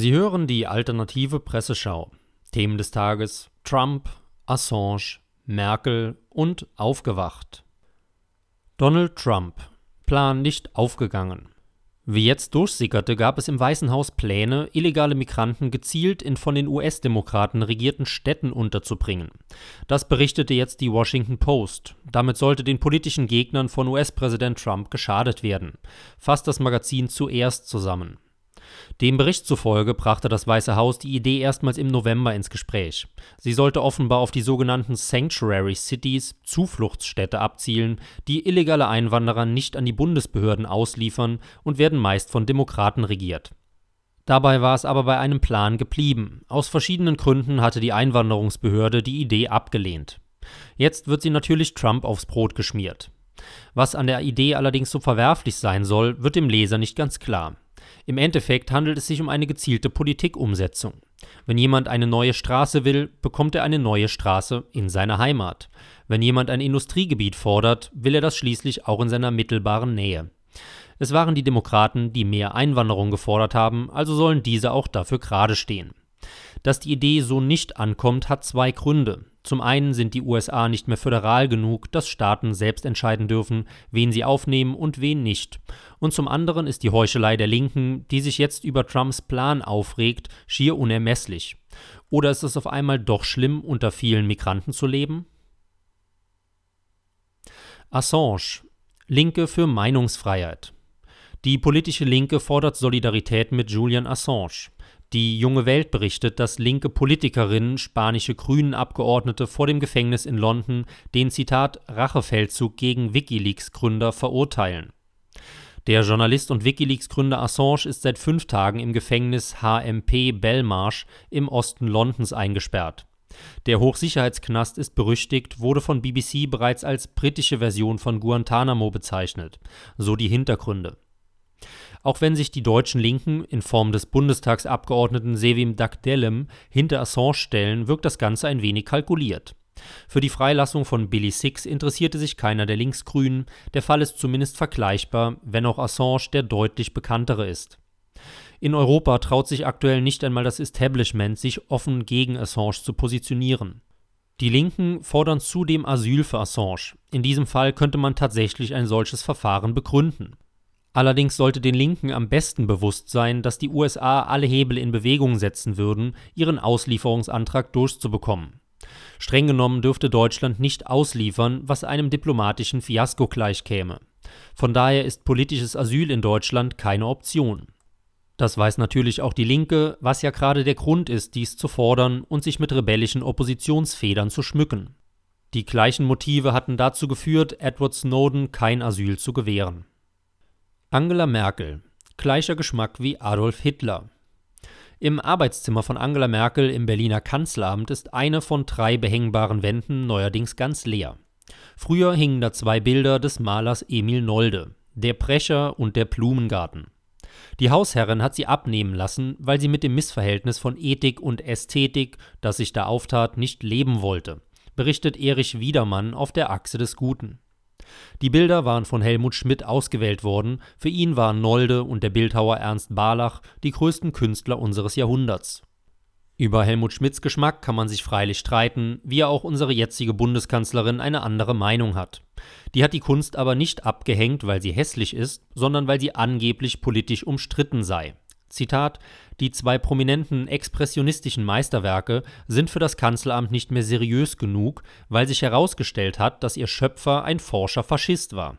Sie hören die alternative Presseschau. Themen des Tages: Trump, Assange, Merkel und aufgewacht. Donald Trump. Plan nicht aufgegangen. Wie jetzt durchsickerte, gab es im Weißen Haus Pläne, illegale Migranten gezielt in von den US-Demokraten regierten Städten unterzubringen. Das berichtete jetzt die Washington Post. Damit sollte den politischen Gegnern von US-Präsident Trump geschadet werden. Fasst das Magazin zuerst zusammen. Dem Bericht zufolge brachte das Weiße Haus die Idee erstmals im November ins Gespräch. Sie sollte offenbar auf die sogenannten Sanctuary Cities, Zufluchtsstädte, abzielen, die illegale Einwanderer nicht an die Bundesbehörden ausliefern und werden meist von Demokraten regiert. Dabei war es aber bei einem Plan geblieben. Aus verschiedenen Gründen hatte die Einwanderungsbehörde die Idee abgelehnt. Jetzt wird sie natürlich Trump aufs Brot geschmiert. Was an der Idee allerdings so verwerflich sein soll, wird dem Leser nicht ganz klar. Im Endeffekt handelt es sich um eine gezielte Politikumsetzung. Wenn jemand eine neue Straße will, bekommt er eine neue Straße in seiner Heimat. Wenn jemand ein Industriegebiet fordert, will er das schließlich auch in seiner mittelbaren Nähe. Es waren die Demokraten, die mehr Einwanderung gefordert haben, also sollen diese auch dafür gerade stehen. Dass die Idee so nicht ankommt, hat zwei Gründe. Zum einen sind die USA nicht mehr föderal genug, dass Staaten selbst entscheiden dürfen, wen sie aufnehmen und wen nicht. Und zum anderen ist die Heuchelei der Linken, die sich jetzt über Trumps Plan aufregt, schier unermesslich. Oder ist es auf einmal doch schlimm, unter vielen Migranten zu leben? Assange. Linke für Meinungsfreiheit. Die politische Linke fordert Solidarität mit Julian Assange. Die junge Welt berichtet, dass linke Politikerinnen spanische Grünen-Abgeordnete vor dem Gefängnis in London den Zitat Rachefeldzug gegen Wikileaks-Gründer verurteilen. Der Journalist und Wikileaks-Gründer Assange ist seit fünf Tagen im Gefängnis HMP Belmarsh im Osten Londons eingesperrt. Der Hochsicherheitsknast ist berüchtigt, wurde von BBC bereits als britische Version von Guantanamo bezeichnet, so die Hintergründe. Auch wenn sich die deutschen Linken in Form des Bundestagsabgeordneten Sevim Dakdelem hinter Assange stellen, wirkt das Ganze ein wenig kalkuliert. Für die Freilassung von Billy Six interessierte sich keiner der Linksgrünen, der Fall ist zumindest vergleichbar, wenn auch Assange der deutlich bekanntere ist. In Europa traut sich aktuell nicht einmal das Establishment, sich offen gegen Assange zu positionieren. Die Linken fordern zudem Asyl für Assange. In diesem Fall könnte man tatsächlich ein solches Verfahren begründen. Allerdings sollte den Linken am besten bewusst sein, dass die USA alle Hebel in Bewegung setzen würden, ihren Auslieferungsantrag durchzubekommen. Streng genommen dürfte Deutschland nicht ausliefern, was einem diplomatischen Fiasko gleichkäme. Von daher ist politisches Asyl in Deutschland keine Option. Das weiß natürlich auch die Linke, was ja gerade der Grund ist, dies zu fordern und sich mit rebellischen Oppositionsfedern zu schmücken. Die gleichen Motive hatten dazu geführt, Edward Snowden kein Asyl zu gewähren. Angela Merkel. Gleicher Geschmack wie Adolf Hitler. Im Arbeitszimmer von Angela Merkel im Berliner Kanzleramt ist eine von drei behängbaren Wänden neuerdings ganz leer. Früher hingen da zwei Bilder des Malers Emil Nolde, der Brecher und der Blumengarten. Die Hausherrin hat sie abnehmen lassen, weil sie mit dem Missverhältnis von Ethik und Ästhetik, das sich da auftat, nicht leben wollte, berichtet Erich Wiedermann auf der Achse des Guten. Die Bilder waren von Helmut Schmidt ausgewählt worden, für ihn waren Nolde und der Bildhauer Ernst Barlach die größten Künstler unseres Jahrhunderts. Über Helmut Schmidts Geschmack kann man sich freilich streiten, wie auch unsere jetzige Bundeskanzlerin eine andere Meinung hat. Die hat die Kunst aber nicht abgehängt, weil sie hässlich ist, sondern weil sie angeblich politisch umstritten sei. Zitat, die zwei prominenten expressionistischen Meisterwerke sind für das Kanzleramt nicht mehr seriös genug, weil sich herausgestellt hat, dass ihr Schöpfer ein forscher Faschist war.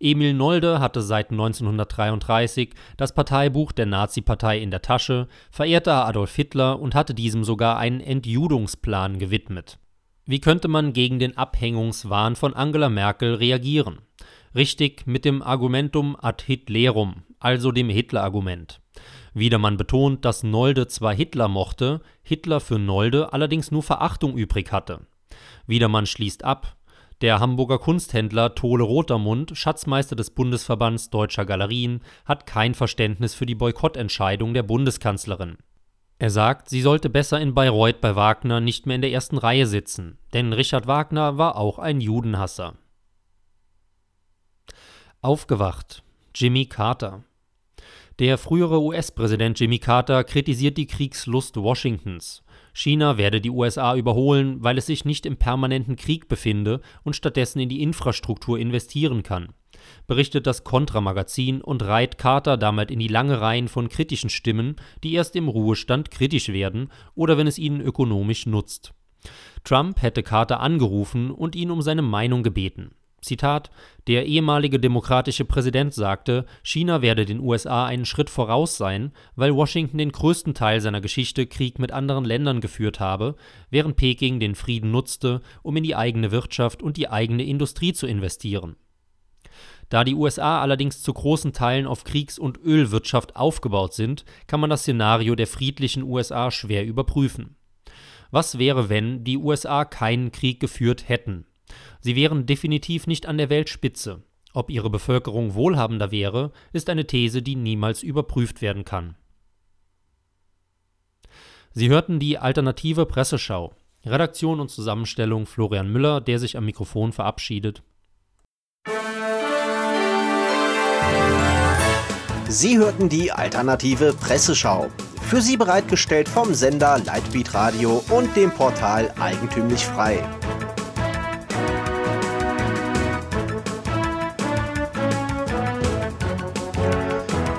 Emil Nolde hatte seit 1933 das Parteibuch der Nazi-Partei in der Tasche, verehrte Adolf Hitler und hatte diesem sogar einen Entjudungsplan gewidmet. Wie könnte man gegen den Abhängungswahn von Angela Merkel reagieren? Richtig mit dem Argumentum ad Hitlerum, also dem Hitler-Argument. Wiedermann betont, dass Nolde zwar Hitler mochte, Hitler für Nolde allerdings nur Verachtung übrig hatte. Wiedermann schließt ab, der Hamburger Kunsthändler Tole Rotermund, Schatzmeister des Bundesverbands Deutscher Galerien, hat kein Verständnis für die Boykottentscheidung der Bundeskanzlerin. Er sagt, sie sollte besser in Bayreuth bei Wagner nicht mehr in der ersten Reihe sitzen, denn Richard Wagner war auch ein Judenhasser. Aufgewacht. Jimmy Carter. Der frühere US-Präsident Jimmy Carter kritisiert die Kriegslust Washingtons. China werde die USA überholen, weil es sich nicht im permanenten Krieg befinde und stattdessen in die Infrastruktur investieren kann. Berichtet das Contra-Magazin und reiht Carter damit in die lange Reihen von kritischen Stimmen, die erst im Ruhestand kritisch werden oder wenn es ihnen ökonomisch nutzt. Trump hätte Carter angerufen und ihn um seine Meinung gebeten. Zitat: Der ehemalige demokratische Präsident sagte, China werde den USA einen Schritt voraus sein, weil Washington den größten Teil seiner Geschichte Krieg mit anderen Ländern geführt habe, während Peking den Frieden nutzte, um in die eigene Wirtschaft und die eigene Industrie zu investieren. Da die USA allerdings zu großen Teilen auf Kriegs- und Ölwirtschaft aufgebaut sind, kann man das Szenario der friedlichen USA schwer überprüfen. Was wäre, wenn die USA keinen Krieg geführt hätten? Sie wären definitiv nicht an der Weltspitze. Ob ihre Bevölkerung wohlhabender wäre, ist eine These, die niemals überprüft werden kann. Sie hörten die alternative Presseschau. Redaktion und Zusammenstellung Florian Müller, der sich am Mikrofon verabschiedet. Sie hörten die alternative Presseschau. Für Sie bereitgestellt vom Sender Lightbeat Radio und dem Portal Eigentümlich Frei.